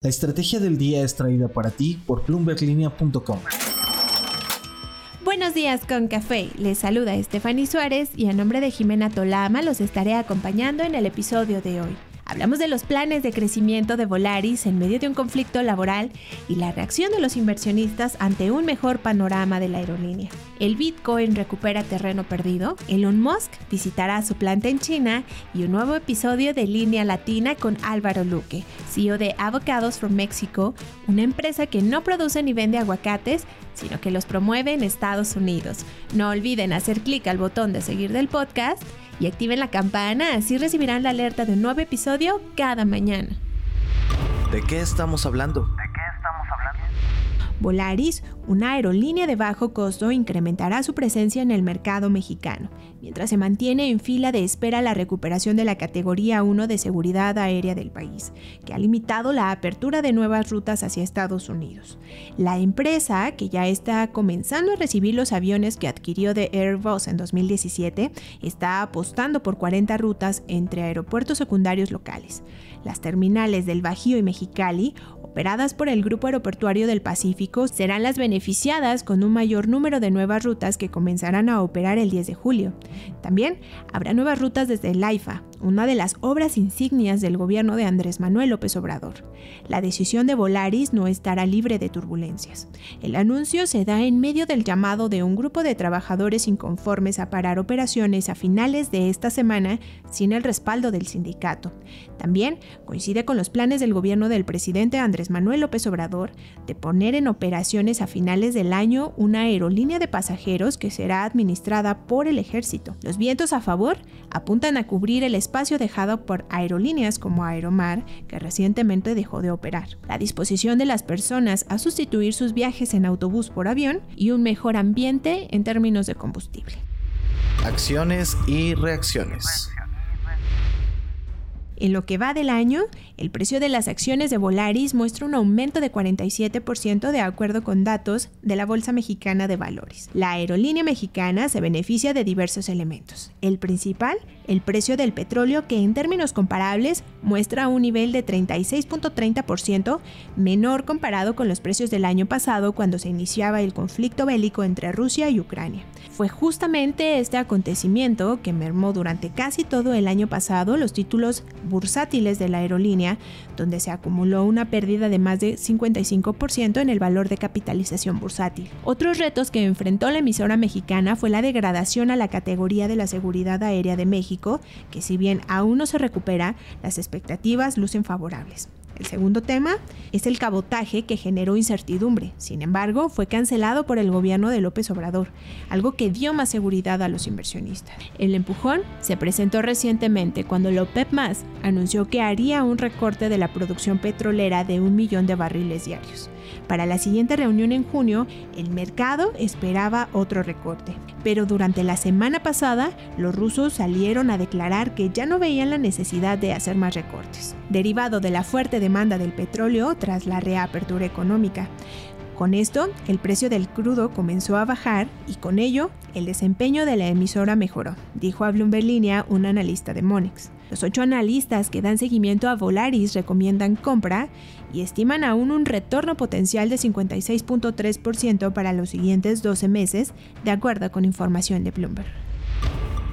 La estrategia del día es traída para ti por plumberlinea.com. Buenos días con café. Les saluda Estefany Suárez y a nombre de Jimena Tolama los estaré acompañando en el episodio de hoy. Hablamos de los planes de crecimiento de Volaris en medio de un conflicto laboral y la reacción de los inversionistas ante un mejor panorama de la aerolínea. El Bitcoin recupera terreno perdido, Elon Musk visitará su planta en China y un nuevo episodio de Línea Latina con Álvaro Luque, CEO de Avocados from Mexico, una empresa que no produce ni vende aguacates, sino que los promueve en Estados Unidos. No olviden hacer clic al botón de seguir del podcast y activen la campana, así recibirán la alerta de un nuevo episodio cada mañana. ¿De qué estamos hablando? Volaris, una aerolínea de bajo costo, incrementará su presencia en el mercado mexicano, mientras se mantiene en fila de espera la recuperación de la categoría 1 de seguridad aérea del país, que ha limitado la apertura de nuevas rutas hacia Estados Unidos. La empresa, que ya está comenzando a recibir los aviones que adquirió de Airbus en 2017, está apostando por 40 rutas entre aeropuertos secundarios locales. Las terminales del Bajío y Mexicali operadas por el Grupo Aeroportuario del Pacífico serán las beneficiadas con un mayor número de nuevas rutas que comenzarán a operar el 10 de julio. También habrá nuevas rutas desde el AIFA, una de las obras insignias del gobierno de Andrés Manuel López Obrador. La decisión de Volaris no estará libre de turbulencias. El anuncio se da en medio del llamado de un grupo de trabajadores inconformes a parar operaciones a finales de esta semana sin el respaldo del sindicato. También coincide con los planes del gobierno del presidente Andrés Manuel López Obrador de poner en operaciones a finales del año una aerolínea de pasajeros que será administrada por el ejército. Los vientos a favor apuntan a cubrir el espacio dejado por aerolíneas como Aeromar, que recientemente dejó de operar. La disposición de las personas a sustituir sus viajes en autobús por avión y un mejor ambiente en términos de combustible. Acciones y reacciones. En lo que va del año, el precio de las acciones de Volaris muestra un aumento de 47% de acuerdo con datos de la Bolsa Mexicana de Valores. La aerolínea mexicana se beneficia de diversos elementos. El principal, el precio del petróleo que en términos comparables muestra un nivel de 36.30% menor comparado con los precios del año pasado cuando se iniciaba el conflicto bélico entre Rusia y Ucrania. Fue justamente este acontecimiento que mermó durante casi todo el año pasado los títulos bursátiles de la aerolínea, donde se acumuló una pérdida de más de 55% en el valor de capitalización bursátil. Otros retos que enfrentó la emisora mexicana fue la degradación a la categoría de la seguridad aérea de México, que si bien aún no se recupera, las expectativas lucen favorables. El segundo tema es el cabotaje que generó incertidumbre. Sin embargo, fue cancelado por el gobierno de López Obrador, algo que dio más seguridad a los inversionistas. El empujón se presentó recientemente cuando la OPEP anunció que haría un recorte de la producción petrolera de un millón de barriles diarios. Para la siguiente reunión en junio, el mercado esperaba otro recorte. Pero durante la semana pasada, los rusos salieron a declarar que ya no veían la necesidad de hacer más recortes, derivado de la fuerte demanda del petróleo tras la reapertura económica. Con esto, el precio del crudo comenzó a bajar y con ello, el desempeño de la emisora mejoró, dijo a Bloomberg Línea un analista de Monex. Los ocho analistas que dan seguimiento a Volaris recomiendan compra y estiman aún un retorno potencial de 56.3% para los siguientes 12 meses, de acuerdo con información de Bloomberg.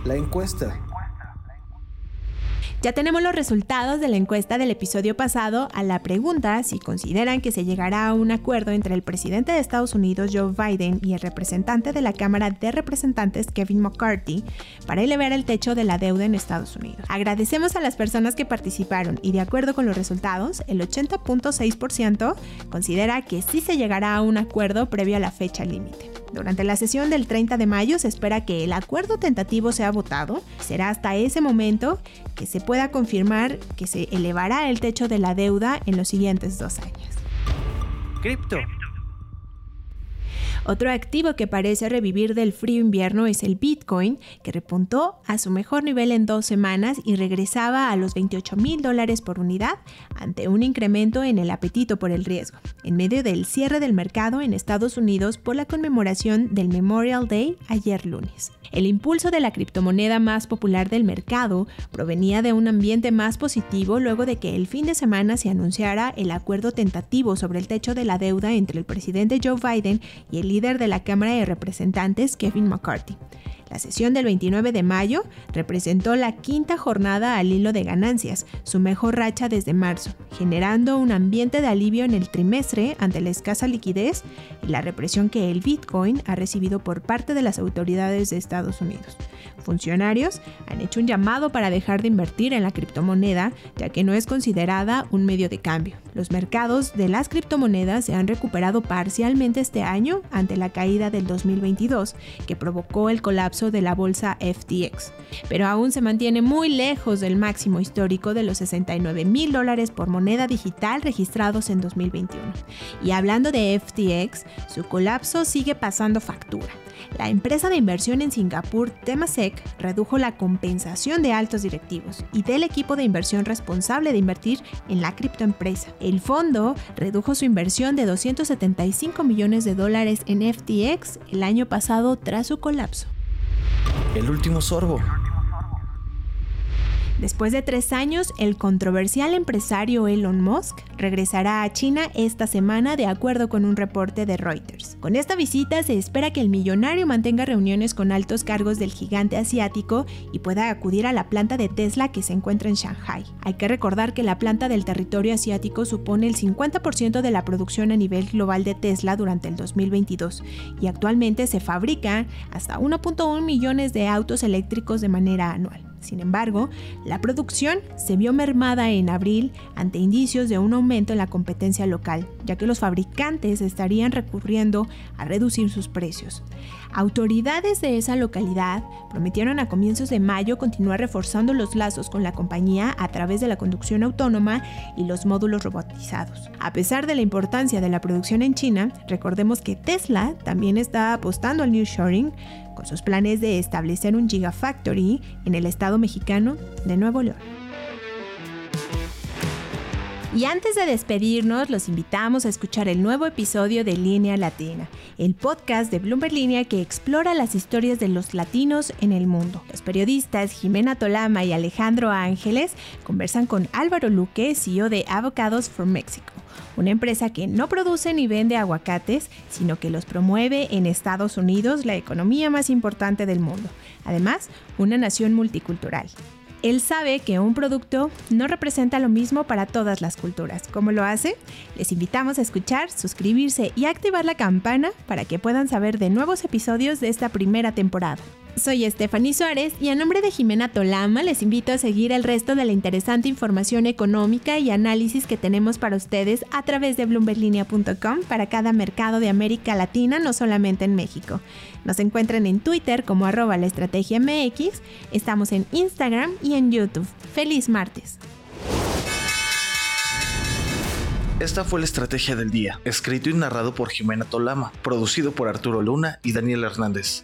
La encuesta. Ya tenemos los resultados de la encuesta del episodio pasado a la pregunta si consideran que se llegará a un acuerdo entre el presidente de Estados Unidos Joe Biden y el representante de la Cámara de Representantes Kevin McCarthy para elevar el techo de la deuda en Estados Unidos. Agradecemos a las personas que participaron y de acuerdo con los resultados, el 80.6% considera que sí se llegará a un acuerdo previo a la fecha límite. Durante la sesión del 30 de mayo se espera que el acuerdo tentativo sea votado. Será hasta ese momento que se pueda confirmar que se elevará el techo de la deuda en los siguientes dos años. Cripto. Otro activo que parece revivir del frío invierno es el Bitcoin, que repuntó a su mejor nivel en dos semanas y regresaba a los 28 mil dólares por unidad ante un incremento en el apetito por el riesgo, en medio del cierre del mercado en Estados Unidos por la conmemoración del Memorial Day ayer lunes. El impulso de la criptomoneda más popular del mercado provenía de un ambiente más positivo luego de que el fin de semana se anunciara el acuerdo tentativo sobre el techo de la deuda entre el presidente Joe Biden y el líder de la Cámara de Representantes, Kevin McCarthy. La sesión del 29 de mayo representó la quinta jornada al hilo de ganancias, su mejor racha desde marzo, generando un ambiente de alivio en el trimestre ante la escasa liquidez y la represión que el Bitcoin ha recibido por parte de las autoridades de Estados Unidos. Funcionarios han hecho un llamado para dejar de invertir en la criptomoneda, ya que no es considerada un medio de cambio. Los mercados de las criptomonedas se han recuperado parcialmente este año ante la caída del 2022, que provocó el colapso de la bolsa FTX, pero aún se mantiene muy lejos del máximo histórico de los 69 mil dólares por moneda digital registrados en 2021. Y hablando de FTX, su colapso sigue pasando factura. La empresa de inversión en Singapur, Temasek, redujo la compensación de altos directivos y del equipo de inversión responsable de invertir en la criptoempresa. El fondo redujo su inversión de 275 millones de dólares en FTX el año pasado tras su colapso. El último sorbo. Después de tres años, el controversial empresario Elon Musk regresará a China esta semana de acuerdo con un reporte de Reuters. Con esta visita se espera que el millonario mantenga reuniones con altos cargos del gigante asiático y pueda acudir a la planta de Tesla que se encuentra en Shanghai. Hay que recordar que la planta del territorio asiático supone el 50% de la producción a nivel global de Tesla durante el 2022 y actualmente se fabrican hasta 1.1 millones de autos eléctricos de manera anual. Sin embargo, la producción se vio mermada en abril ante indicios de un aumento en la competencia local, ya que los fabricantes estarían recurriendo a reducir sus precios. Autoridades de esa localidad prometieron a comienzos de mayo continuar reforzando los lazos con la compañía a través de la conducción autónoma y los módulos robotizados. A pesar de la importancia de la producción en China, recordemos que Tesla también está apostando al nearshoring con sus planes de establecer un Gigafactory en el estado mexicano de Nuevo León. Y antes de despedirnos, los invitamos a escuchar el nuevo episodio de Línea Latina, el podcast de Bloomberg Línea que explora las historias de los latinos en el mundo. Los periodistas Jimena Tolama y Alejandro Ángeles conversan con Álvaro Luque, CEO de Avocados for Mexico, una empresa que no produce ni vende aguacates, sino que los promueve en Estados Unidos, la economía más importante del mundo. Además, una nación multicultural. Él sabe que un producto no representa lo mismo para todas las culturas. ¿Cómo lo hace? Les invitamos a escuchar, suscribirse y activar la campana para que puedan saber de nuevos episodios de esta primera temporada. Soy Stephanie Suárez y a nombre de Jimena Tolama les invito a seguir el resto de la interesante información económica y análisis que tenemos para ustedes a través de bloomberlinia.com para cada mercado de América Latina, no solamente en México. Nos encuentran en Twitter como arroba la estrategia MX, estamos en Instagram y en YouTube. ¡Feliz martes! Esta fue la estrategia del día, escrito y narrado por Jimena Tolama, producido por Arturo Luna y Daniel Hernández.